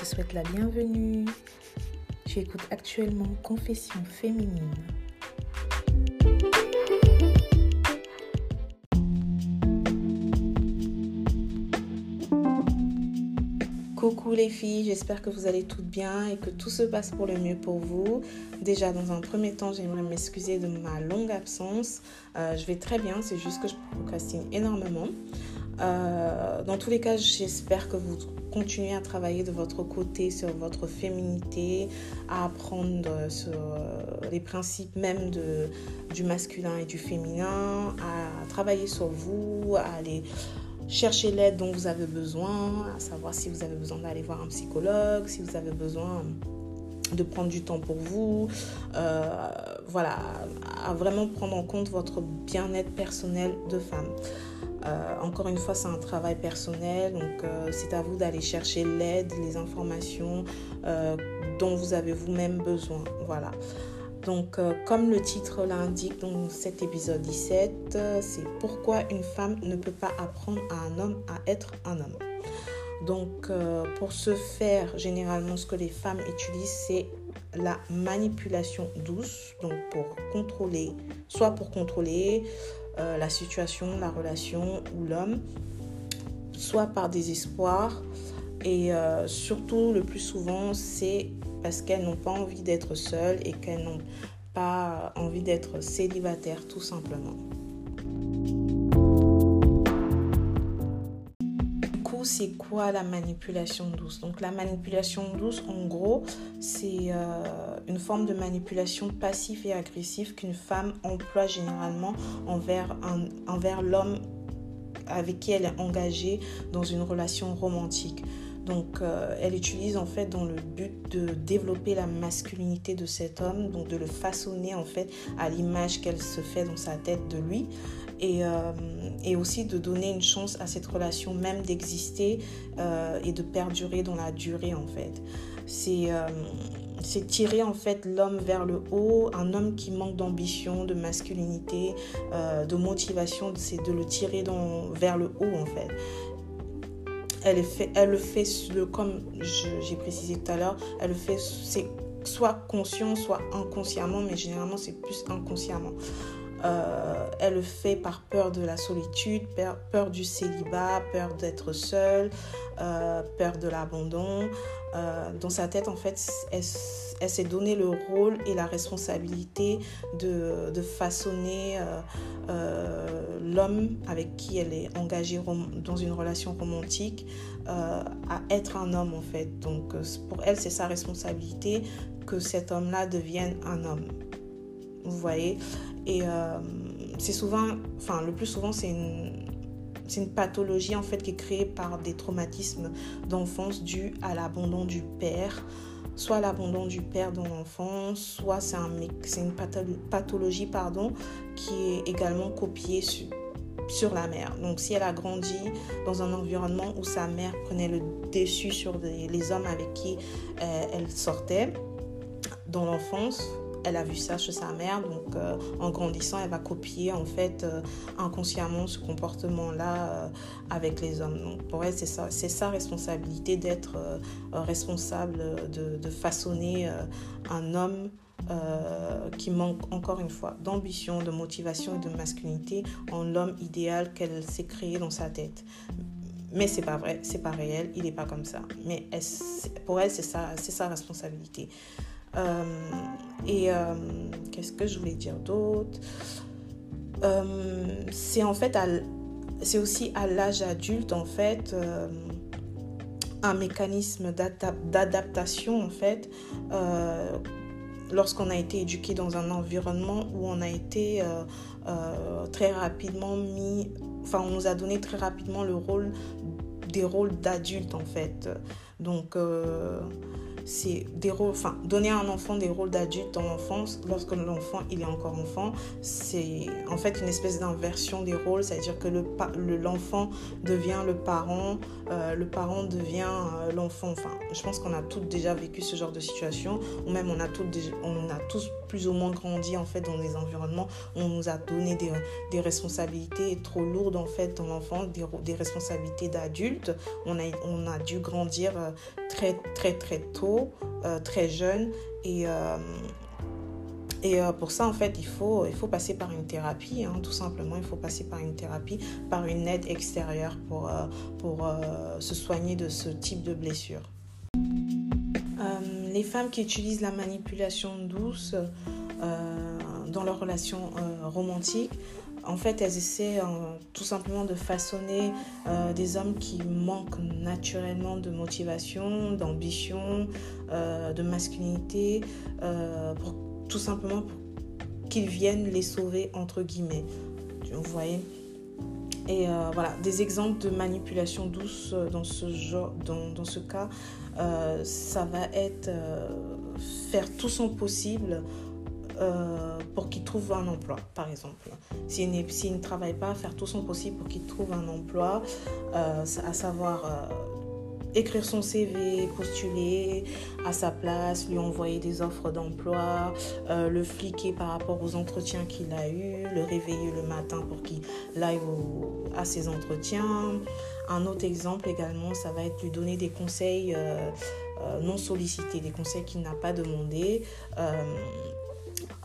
te souhaite la bienvenue. Tu écoutes actuellement Confession féminine. Coucou les filles, j'espère que vous allez toutes bien et que tout se passe pour le mieux pour vous. Déjà, dans un premier temps, j'aimerais m'excuser de ma longue absence. Euh, je vais très bien, c'est juste que je procrastine énormément. Euh, dans tous les cas, j'espère que vous continuez à travailler de votre côté sur votre féminité, à apprendre sur euh, les principes même de, du masculin et du féminin, à travailler sur vous, à aller chercher l'aide dont vous avez besoin, à savoir si vous avez besoin d'aller voir un psychologue, si vous avez besoin de prendre du temps pour vous, euh, voilà, à vraiment prendre en compte votre bien-être personnel de femme. Euh, encore une fois, c'est un travail personnel, donc euh, c'est à vous d'aller chercher l'aide, les informations dont vous avez vous-même besoin. Voilà. Donc, euh, comme le titre l'indique dans cet épisode 17, euh, c'est pourquoi une femme ne peut pas apprendre à un homme à être un homme? Donc, euh, pour ce faire, généralement, ce que les femmes utilisent, c'est la manipulation douce, donc pour contrôler, soit pour contrôler la situation, la relation ou l'homme, soit par désespoir. Et surtout, le plus souvent, c'est parce qu'elles n'ont pas envie d'être seules et qu'elles n'ont pas envie d'être célibataires tout simplement. C'est quoi la manipulation douce? Donc la manipulation douce, en gros, c'est euh, une forme de manipulation passive et agressive qu'une femme emploie généralement envers, envers l'homme avec qui elle est engagée dans une relation romantique. Donc, euh, elle utilise en fait dans le but de développer la masculinité de cet homme, donc de le façonner en fait à l'image qu'elle se fait dans sa tête de lui. Et, euh, aussi de donner une chance à cette relation même d'exister euh, et de perdurer dans la durée en fait. C'est tirer en fait l'homme vers le haut, un homme qui manque d'ambition, de masculinité, de motivation, c'est de le tirer vers le haut en fait elle, le fait, comme j'ai précisé tout à l'heure, elle le fait soit conscient, soit inconsciemment, mais généralement c'est plus inconsciemment. Euh, elle le fait par peur de la solitude, peur, du célibat, peur d'être seule, euh, peur de l'abandon. Euh, dans sa tête, en fait, elle, s'est donné le rôle et la responsabilité de, façonner l'homme avec qui elle est engagée dans une relation romantique à être un homme, en fait. Donc, pour elle, c'est sa responsabilité que cet homme-là devienne un homme. Vous voyez? Et euh, c'est souvent, enfin le plus souvent, c'est une, c'est une pathologie en fait qui est créée par des traumatismes d'enfance dus à l'abandon du père, soit l'abandon du père dans l'enfance, soit c'est, un, c'est une pathologie pardon, qui est également copiée sur, sur la mère. Donc si elle a grandi dans un environnement où sa mère prenait le dessus sur les hommes avec qui euh, elle sortait dans l'enfance, elle a vu ça chez sa mère, donc euh, en grandissant, elle va copier en fait euh, inconsciemment ce comportement-là euh, avec les hommes. Donc pour elle, c'est sa responsabilité d'être responsable de, de façonner un homme qui manque encore une fois d'ambition, de motivation et de masculinité en l'homme idéal qu'elle s'est créé dans sa tête. Mais c'est pas vrai, c'est pas réel, il n'est pas comme ça. Mais pour elle, c'est c'est sa responsabilité. Euh, et euh, qu'est-ce que je voulais dire d'autre? Euh, C'est en fait, c'est aussi à l'âge adulte en fait un mécanisme d'adaptation en fait lorsqu'on a été éduqué dans un environnement où on a été très rapidement mis, enfin on nous a donné très rapidement le rôle des rôles d'adulte en fait. Donc c'est des rôles, enfin, donner à un enfant des rôles d'adulte dans l'enfance, lorsque l'enfant il est encore enfant, c'est en fait une espèce d'inversion des rôles, c'est-à-dire que l'enfant le, devient le parent, euh, le parent devient euh, l'enfant. Enfin, je pense qu'on a tous déjà vécu ce genre de situation, ou même on a, tous, on a tous plus ou moins grandi en fait dans des environnements où on nous a donné des, des responsabilités trop lourdes en fait dans l'enfance, des, des responsabilités d'adulte. On a, on a dû grandir euh, très très très tôt, très jeune et et pour ça, en fait, il faut, il faut passer par une thérapie, hein, tout simplement. Il faut passer par une thérapie, par une aide extérieure pour, pour se soigner de ce type de blessure. les femmes qui utilisent la manipulation douce dans leurs relations romantiques en fait, elles essaient euh, tout simplement de façonner euh, des hommes qui manquent naturellement de motivation, d'ambition, euh, de masculinité, pour, tout simplement pour qu'ils viennent les sauver, entre guillemets. Vous voyez? Et voilà, des exemples de manipulation douce dans ce, genre, dans, dans ce cas, ça va être faire tout son possible euh, pour qu'il trouve un emploi, par exemple. S'il ne travaille pas, faire tout son possible pour qu'il trouve un emploi, euh, à savoir euh, écrire son CV, postuler à sa place, lui envoyer des offres d'emploi, le fliquer par rapport aux entretiens qu'il a eus, le réveiller le matin pour qu'il aille à ses entretiens. Un autre exemple également, ça va être lui donner des conseils non sollicités, des conseils qu'il n'a pas demandés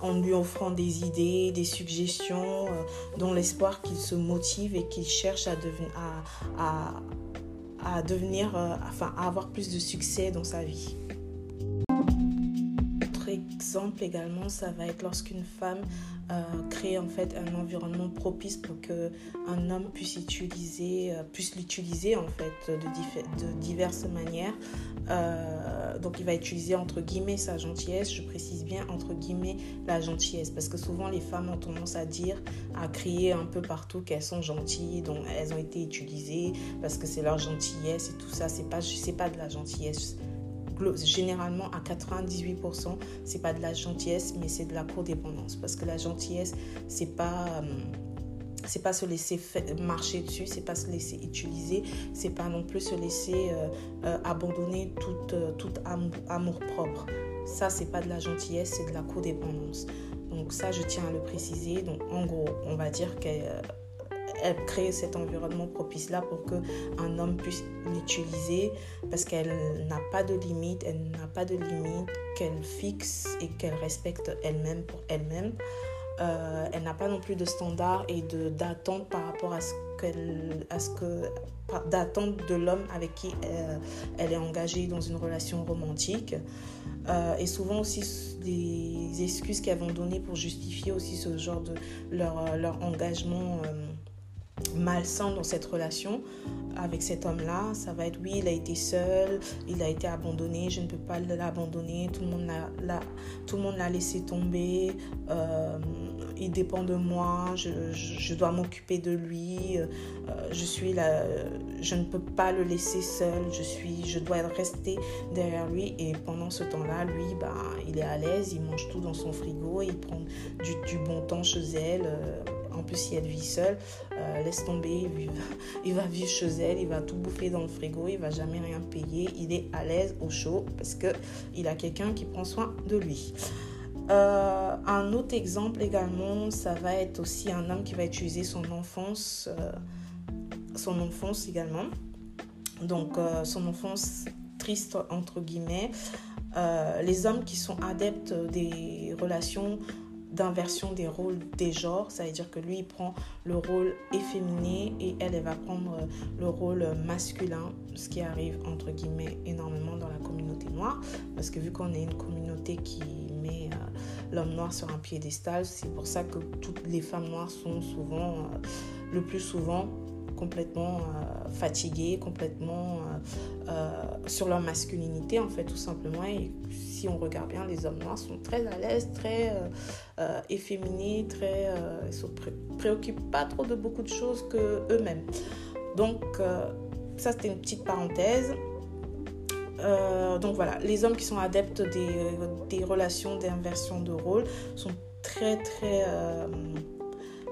en lui offrant des idées, des suggestions, euh, dans l'espoir qu'il se motive et qu'il cherche à, devenir, à, euh, enfin, à avoir plus de succès dans sa vie exemple également, ça va être lorsqu'une femme euh, crée en fait un environnement propice pour que un homme puisse utiliser, euh, puisse l'utiliser en fait de, diverses manières. Euh, donc il va utiliser entre guillemets sa gentillesse. Je précise bien entre guillemets la gentillesse parce que souvent les femmes ont tendance à dire, à crier un peu partout qu'elles sont gentilles, donc elles ont été utilisées parce que c'est leur gentillesse et tout ça. C'est pas, c'est pas de la gentillesse généralement à 98%, c'est pas de la gentillesse, mais c'est de la codépendance. Parce que la gentillesse, c'est pas. Euh, c'est pas se laisser marcher dessus, c'est pas se laisser utiliser, c'est pas non plus se laisser euh, euh, abandonner tout, tout amour, propre. Ça, c'est pas de la gentillesse, c'est de la codépendance. Donc ça, je tiens à le préciser. Donc en gros, on va dire qu'elle elle crée cet environnement propice-là pour qu'un homme puisse l'utiliser parce qu'elle n'a pas de limite, elle n'a pas de limite qu'elle fixe et qu'elle respecte elle-même pour elle-même. Euh, elle n'a pas non plus de standards et d'attente par rapport à ce qu'elle à ce que d'attente de l'homme avec qui euh, elle, est engagée dans une relation romantique euh, et souvent aussi des excuses qu'elles vont donner pour justifier aussi ce genre de leur, leur engagement malsain dans cette relation avec cet homme-là, ça va être oui, il a été seul, il a été abandonné, je ne peux pas l'abandonner, tout le monde l'a, laissé tomber, euh, il dépend de moi, je, dois m'occuper de lui, euh, je suis là, je ne peux pas le laisser seul, je suis, je dois rester derrière lui. Et pendant ce temps-là, lui, bah, il est à l'aise, il mange tout dans son frigo, il prend du, bon temps chez elle. Euh, plus, si elle vit seule, euh, laisse tomber, il va, vivre chez elle, il va tout bouffer dans le frigo, il va jamais rien payer, il est à l'aise, au chaud, parce qu'il a quelqu'un qui prend soin de lui. Euh, un autre exemple également, ça va être aussi un homme qui va utiliser son enfance, euh, son enfance également. Donc son enfance triste entre guillemets. les hommes qui sont adeptes des relations d'inversion des rôles des genres, ça veut dire que lui il prend le rôle efféminé et elle elle va prendre euh, le rôle masculin, ce qui arrive entre guillemets énormément dans la communauté noire, parce que vu qu'on est une communauté qui met euh, l'homme noir sur un piédestal, c'est pour ça que toutes les femmes noires sont souvent, euh, le plus souvent, complètement fatiguées, complètement sur leur masculinité en fait tout simplement et si on regarde bien les hommes noirs sont très à l'aise très euh, efféminés, très, euh, se préoccupent pas trop de beaucoup de choses que eux-mêmes. Donc euh, ça c'était une petite parenthèse. donc voilà, les hommes qui sont adeptes des, des relations d'inversion de rôle sont très très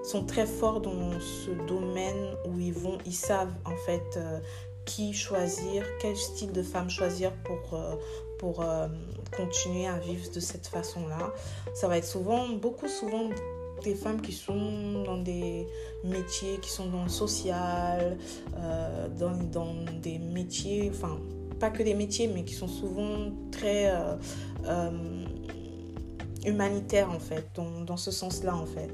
sont très forts dans ce domaine où ils vont, ils savent en fait qui choisir, quel style de femme choisir pour, pour euh, continuer à vivre de cette façon-là. Ça va être souvent, beaucoup souvent, des femmes qui sont dans des métiers qui sont dans le social, euh, dans, dans, des métiers, enfin, pas que des métiers, mais qui sont souvent très humanitaires en fait, dans, dans ce sens-là en fait.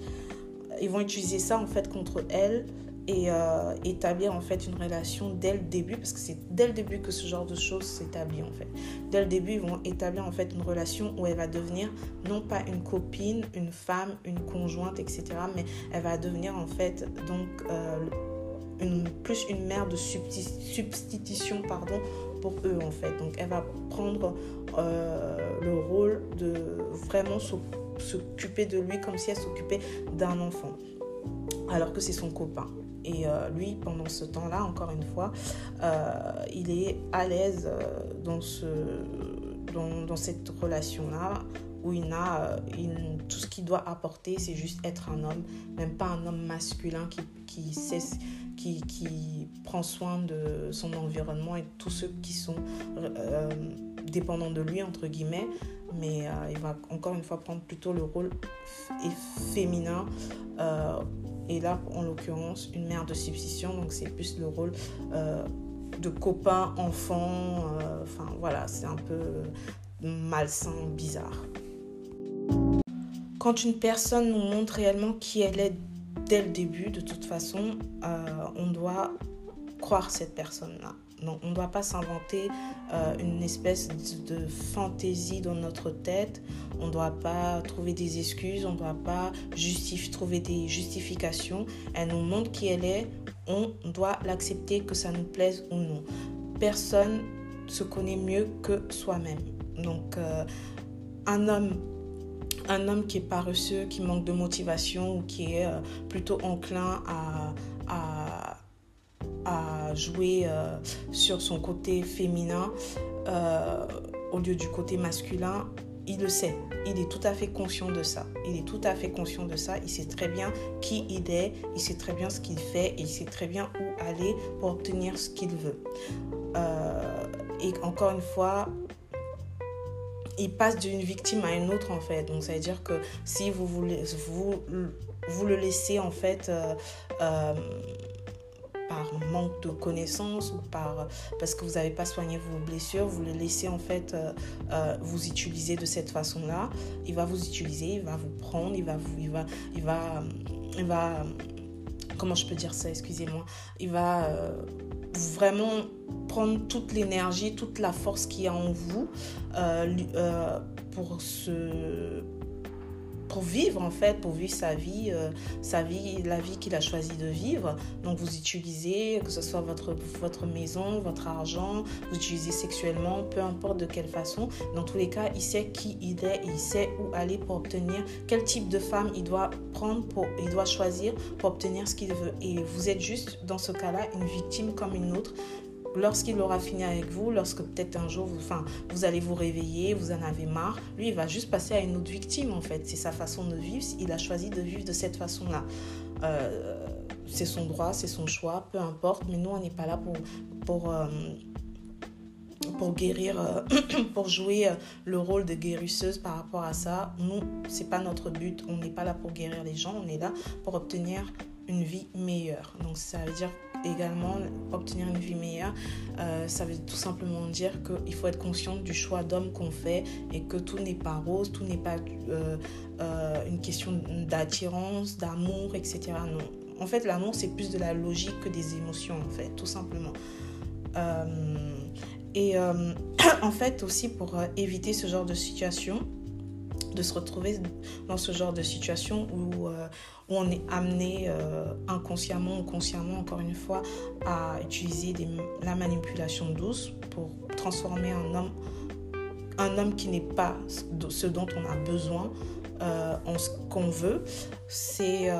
Ils vont utiliser ça en fait contre elles et euh, établir en fait une relation dès le début parce que c'est dès le début que ce genre de choses s'établit en fait. Dès le début, ils vont établir en fait une relation où elle va devenir non pas une copine, une femme, une conjointe, etc. Mais elle va devenir en fait donc euh, plus une mère de substitution pardon pour eux en fait. Donc elle va prendre euh, le rôle de vraiment s'occuper de lui comme si elle s'occupait d'un enfant alors que c'est son copain. Et euh, lui, pendant ce temps-là, encore une fois, euh, il est à l'aise euh, dans, ce, dans, dans cette relation-là où il a tout ce qu'il doit apporter, c'est juste être un homme, même pas un homme masculin qui, qui, prend soin de son environnement et tous ceux qui sont dépendants de lui, entre guillemets, mais il va encore une fois prendre plutôt le rôle féminin et là, en l'occurrence, une mère de substitution, donc c'est plus le rôle euh, de copain, enfant. Euh, enfin voilà, c'est un peu malsain, bizarre. Quand une personne nous montre réellement qui elle est dès le début, de toute façon, euh, on doit croire cette personne-là. Donc, on ne doit pas s'inventer euh, une espèce de, fantaisie dans notre tête. On ne doit pas trouver des excuses. On ne doit pas trouver des justifications. Elle nous montre qui elle est. On doit l'accepter, que ça nous plaise ou non. Personne se connaît mieux que soi-même. Donc, euh, un homme un homme qui est paresseux, qui manque de motivation ou qui est euh, plutôt enclin à, jouer euh, sur son côté féminin euh, au lieu du côté masculin, il le sait. Il est tout à fait conscient de ça. Il est tout à fait conscient de ça. Il sait très bien qui il est. Il sait très bien ce qu'il fait. Il sait très bien où aller pour obtenir ce qu'il veut. Euh, et encore une fois, il passe d'une victime à une autre en fait. Donc ça veut dire que si vous voulez, vous le laissez en fait par manque de connaissances ou par, parce que vous n'avez pas soigné vos blessures, vous le laissez en fait euh, euh, vous utiliser de cette façon-là. Il va vous utiliser, il va vous prendre, il va vous, il va, il va, il va, comment je peux dire ça, excusez-moi, il va euh, vraiment prendre toute l'énergie, toute la force qu'il y a en vous pour se pour vivre en fait, pour vivre sa vie, euh, sa vie, la vie qu'il a choisi de vivre. Donc vous utilisez, que ce soit votre, votre maison, votre argent, vous utilisez sexuellement, peu importe de quelle façon. Dans tous les cas, il sait qui il est, il sait où aller pour obtenir, quel type de femme il doit prendre, pour, il doit choisir pour obtenir ce qu'il veut. Et vous êtes juste dans ce cas-là une victime comme une autre lorsqu'il aura fini avec vous, lorsque peut-être un jour, vous, enfin, vous allez vous réveiller, vous en avez marre, lui, il va juste passer à une autre victime, en fait. C'est sa façon de vivre. Il a choisi de vivre de cette façon-là. Euh, c'est son droit, c'est son choix, peu importe. Mais nous, on n'est pas là pour, pour, euh, pour guérir, euh, pour jouer le rôle de guérisseuse par rapport à ça. Nous, c'est pas notre but. On n'est pas là pour guérir les gens. On est là pour obtenir une vie meilleure. Donc ça veut dire également obtenir une vie meilleure, euh, ça veut tout simplement dire qu'il faut être conscient du choix d'homme qu'on fait et que tout n'est pas rose, tout n'est pas euh, euh, une question d'attirance, d'amour, etc. Non. En fait, l'amour, c'est plus de la logique que des émotions, en fait, tout simplement. et en fait, aussi pour éviter ce genre de situation, de se retrouver dans ce genre de situation où, euh, on est amené euh, inconsciemment ou consciemment, encore une fois, à utiliser la manipulation douce pour transformer un homme, un homme qui n'est pas ce dont on a besoin euh, en ce qu'on veut. C'est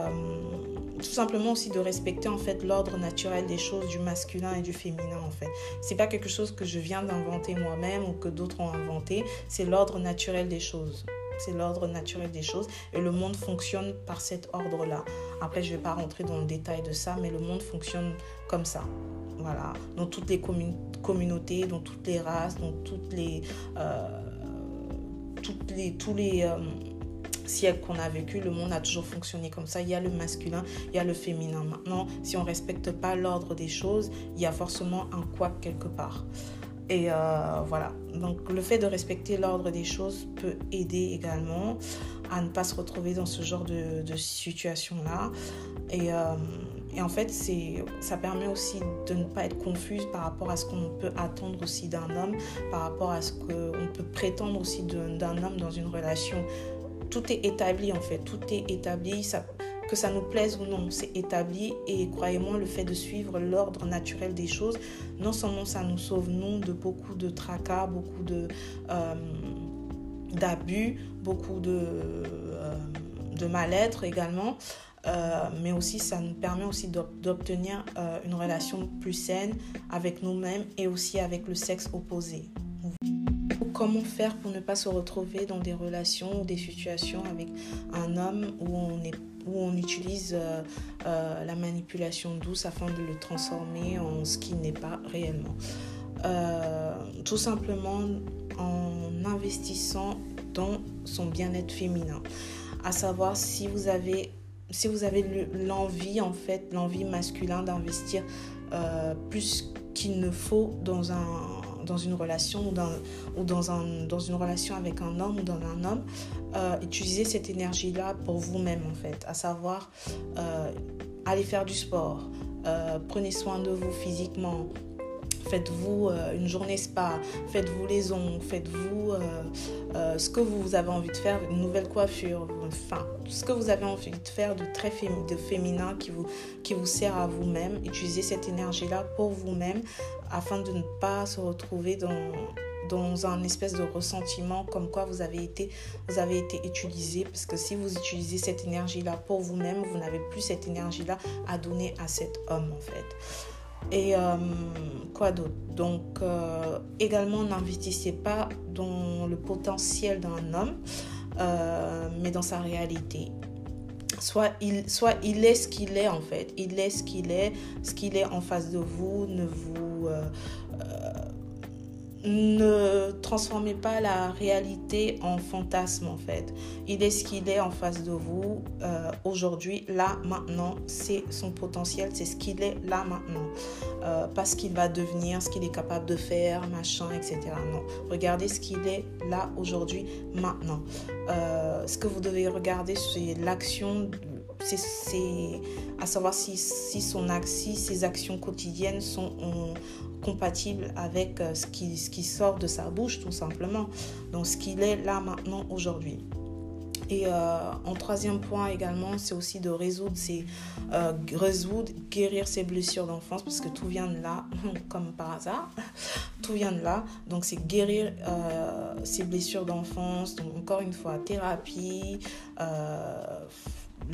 tout simplement aussi de respecter en fait l'ordre naturel des choses du masculin et du féminin en fait. C'est pas quelque chose que je viens d'inventer moi-même ou que d'autres ont inventé, c'est l'ordre naturel des choses c'est l'ordre naturel des choses et le monde fonctionne par cet ordre-là. Après, je ne vais pas rentrer dans le détail de ça, mais le monde fonctionne comme ça. Dans toutes les communautés, dans toutes les races, dans toutes les, euh, toutes les, tous les euh, siècles qu'on a vécu, le monde a toujours fonctionné comme ça. Il y a le masculin, il y a le féminin. Maintenant, si on ne respecte pas l'ordre des choses, il y a forcément un quoi quelque part. Et euh, voilà, donc le fait de respecter l'ordre des choses peut aider également à ne pas se retrouver dans ce genre de, de situation-là. Et, euh, et, en fait, ça permet aussi de ne pas être confuse par rapport à ce qu'on peut attendre aussi d'un homme, par rapport à ce qu'on peut prétendre aussi d'un homme dans une relation. Tout est établi en fait, tout est établi. Que ça nous plaise ou non, c'est établi et croyez-moi, le fait de suivre l'ordre naturel des choses, non seulement ça nous sauve, nous, de beaucoup de tracas, beaucoup de, euh, d'abus, beaucoup de, euh, de mal-être également, euh, mais aussi ça nous permet aussi d'obtenir une relation plus saine avec nous-mêmes et aussi avec le sexe opposé. Comment faire pour ne pas se retrouver dans des relations ou des situations avec un homme où on est où on utilise euh, euh, la manipulation douce afin de le transformer en ce qui n'est pas réellement. Euh, tout simplement en investissant dans son bien-être féminin. À savoir si vous avez, si vous avez l'envie, en fait, l'envie masculin d'investir plus qu'il ne faut dans un dans une relation ou dans, ou dans, un, dans une relation avec un homme ou dans un homme, euh, utilisez cette énergie-là pour vous-même en fait, à savoir euh, aller faire du sport, euh, prenez soin de vous physiquement, Faites-vous euh, une journée spa, faites-vous les ongles, faites-vous ce que vous avez envie de faire, une nouvelle coiffure, enfin, ce que vous avez envie de faire de très de féminin qui vous, qui vous sert à vous-même. Utilisez cette énergie-là pour vous-même afin de ne pas se retrouver dans dans un espèce de ressentiment comme quoi vous avez été vous avez été utilisé parce que si vous utilisez cette énergie là pour vous-même vous n'avez plus cette énergie là à donner à cet homme en fait et euh, quoi d'autre? Donc, euh, également, n'investissez pas dans le potentiel d'un homme, euh, mais dans sa réalité. Soit il, soit il est ce qu'il est en fait. Il est ce qu'il est. Ce qu'il est en face de vous ne vous ne transformez pas la réalité en fantasme en fait. Il est ce qu'il est en face de vous euh, aujourd'hui, là, maintenant. C'est son potentiel, c'est ce qu'il est là, maintenant. Euh, pas ce qu'il va devenir, ce qu'il est capable de faire, machin, etc. Non. Regardez ce qu'il est là, aujourd'hui, maintenant. Euh, ce que vous devez regarder, c'est l'action c'est à savoir si, ses actions quotidiennes sont compatibles avec euh, ce qui, sort de sa bouche, tout simplement. Donc, ce qu'il est là maintenant, aujourd'hui. Et euh, en troisième point également, c'est aussi de résoudre, ses, euh, résoudre, guérir ses blessures d'enfance, parce que tout vient de là, comme par hasard, tout vient de là. Donc c'est guérir ses blessures d'enfance, donc encore une fois, thérapie,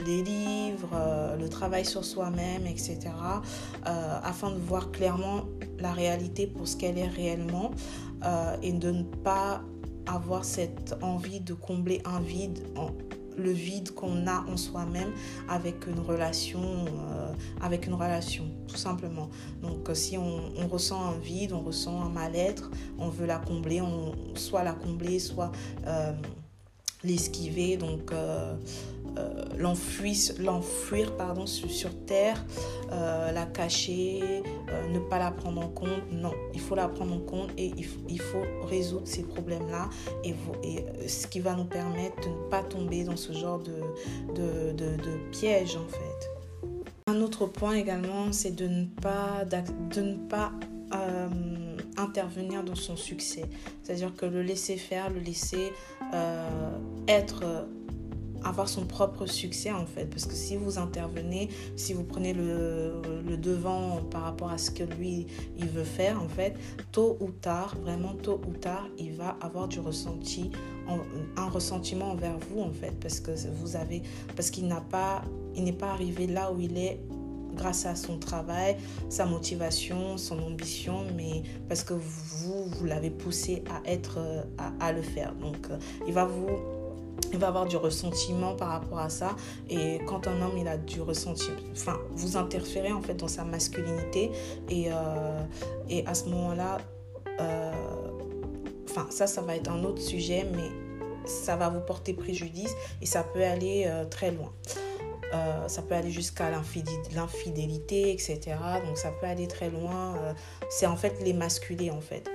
les livres, euh, le travail sur soi-même, etc., euh, afin de voir clairement la réalité pour ce qu'elle est réellement euh, et de ne pas avoir cette envie de combler un vide, le vide qu'on a en soi-même avec une relation, avec une relation, tout simplement. Donc, si on, ressent un vide, on ressent un mal-être, on veut la combler, on soit la combler, soit l'esquiver. Donc l'enfuir pardon, sur, terre, euh, la cacher, euh, ne pas la prendre en compte. Non, il faut la prendre en compte et il, faut résoudre ces problèmes-là et, et, ce qui va nous permettre de ne pas tomber dans ce genre de, piège en fait. Un autre point également, c'est de ne pas, de ne pas intervenir dans son succès. C'est-à-dire que le laisser faire, le laisser être avoir son propre succès en fait. Parce que si vous intervenez, si vous prenez le, le, devant par rapport à ce que lui, il veut faire en fait, tôt ou tard, vraiment tôt ou tard, il va avoir du ressenti, un ressentiment envers vous en fait. Parce que vous avez, parce qu'il n'a pas, il n'est pas arrivé là où il est grâce à son travail, sa motivation, son ambition, mais parce que vous, vous l'avez poussé à être, à, à le faire. Donc, euh, il va vous il va avoir du ressentiment par rapport à ça. Et quand un homme, il a du ressentiment, enfin, vous interférez en fait dans sa masculinité. Et, euh, et à ce moment-là, euh, enfin, ça, ça va être un autre sujet, mais ça va vous porter préjudice et ça peut aller euh, très loin. ça peut aller jusqu'à l'infidélité, etc. Donc ça peut aller très loin. c'est en fait les masculés en fait.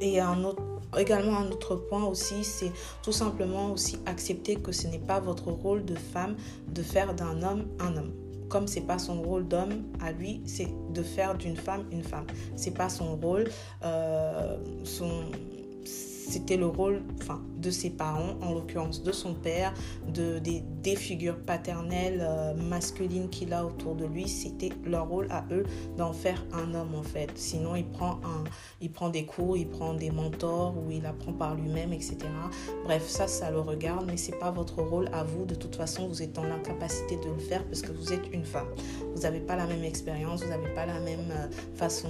et un autre, également un autre point aussi, c'est tout simplement aussi accepter que ce n'est pas votre rôle de femme de faire d'un homme un homme comme c'est pas son rôle d'homme à lui, c'est de faire d'une femme une femme. C'est pas son rôle. Euh, c'était le rôle de ses parents, en l'occurrence de son père, de, des, figures paternelles euh, masculines qu'il a autour de lui. C'était leur rôle à eux d'en faire un homme en fait. Sinon, il prend, un, il prend des cours, il prend des mentors ou il apprend par lui-même, etc. Bref, ça, ça le regarde, mais c'est pas votre rôle à vous. De toute façon, vous êtes dans l'incapacité de le faire parce que vous êtes une femme. Vous n'avez pas la même expérience, vous n'avez pas la même euh, façon.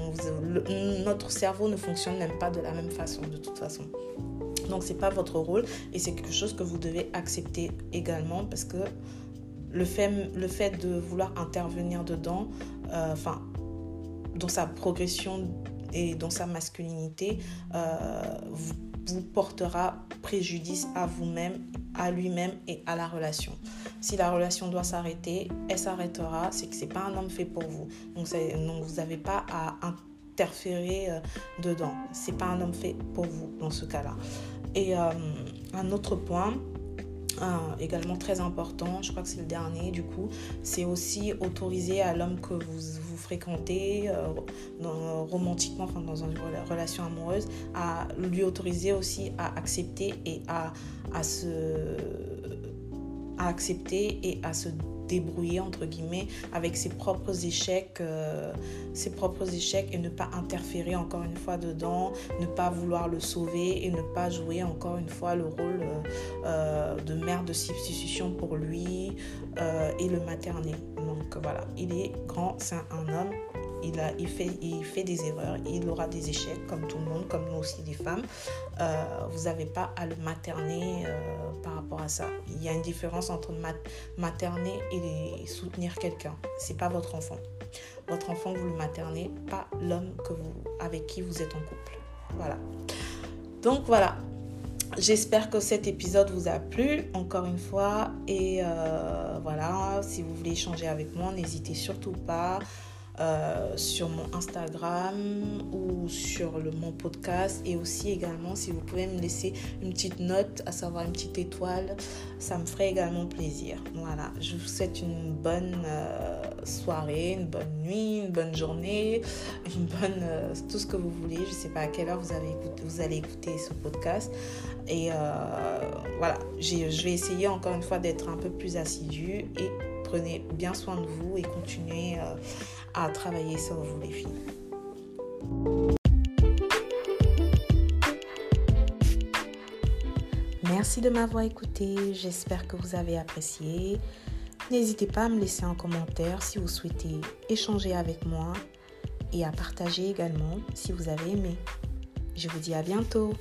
notre cerveau ne fonctionne même pas de la même façon de toute façon. Donc c'est pas votre rôle et c'est quelque chose que vous devez accepter également parce que le fait, le fait de vouloir intervenir dedans, euh, dans sa progression et dans sa masculinité, euh, vous, portera préjudice à vous-même, à lui-même et à la relation. Si la relation doit s'arrêter, elle s'arrêtera. C'est que c'est pas un homme fait pour vous. Donc, donc vous n'avez pas à interférer euh, dedans. C'est pas un homme fait pour vous dans ce cas-là. Et euh, un autre point, également très important, je crois que c'est le dernier du coup, c'est aussi autoriser à l'homme que vous, vous fréquentez euh, romantiquement, dans une relation amoureuse, à lui autoriser aussi à accepter et à, à se à accepter et à se débrouiller entre guillemets avec ses propres échecs, euh, ses propres échecs et ne pas interférer encore une fois dedans, ne pas vouloir le sauver et ne pas jouer encore une fois le rôle euh, euh, de mère de substitution pour lui et le materner. Donc voilà, il est grand, c'est un homme il, a, fait, des erreurs, il aura des échecs comme tout le monde, comme nous aussi les femmes. Euh, vous n'avez pas à le materner euh, par rapport à ça. Il y a une différence entre materner et soutenir quelqu'un. C'est pas votre enfant. Votre enfant, vous le maternez, pas l'homme avec qui vous êtes en couple. Voilà. Donc voilà, J'espère que cet épisode vous a plu encore une fois et euh, voilà si vous voulez échanger avec moi n'hésitez surtout pas euh, sur mon Instagram ou sur mon podcast et aussi également si vous pouvez me laisser une petite note, à savoir une petite étoile, ça me ferait également plaisir. Voilà, je vous souhaite une bonne euh, soirée, une bonne nuit, une bonne journée, une bonne euh, tout ce que vous voulez. Je sais pas à quelle heure vous, avez vous allez écouter ce podcast. Et voilà, je vais essayer encore une fois d'être un peu plus assidue et prenez bien soin de vous et continuez à travailler sur vous les filles. Merci de m'avoir écouté, j'espère que vous avez apprécié. N'hésitez pas à me laisser un commentaire si vous souhaitez échanger avec moi et à partager également si vous avez aimé. Je vous dis à bientôt.